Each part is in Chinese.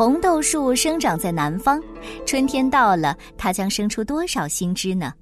红豆树生长在南方，春天到了，它将生出多少新枝呢？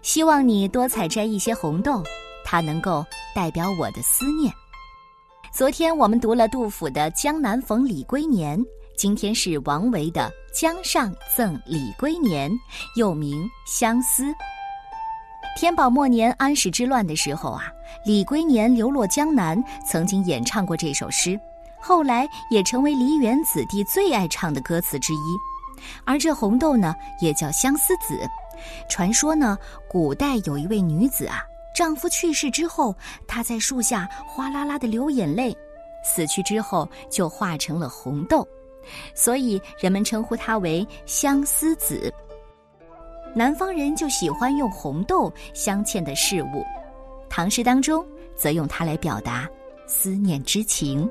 希望你多采摘一些红豆，它能够代表我的思念。昨天我们读了杜甫的《江南逢李龟年》，今天是王维的《江上赠李龟年》，又名《相思》。天宝末年安史之乱的时候啊，李龟年流落江南，曾经演唱过这首诗。后来也成为梨园子弟最爱唱的歌词之一，而这红豆呢，也叫相思子。传说呢，古代有一位女子啊，丈夫去世之后，她在树下哗啦啦的流眼泪，死去之后就化成了红豆，所以人们称呼她为相思子。南方人就喜欢用红豆镶嵌的事物，唐诗当中则用它来表达思念之情。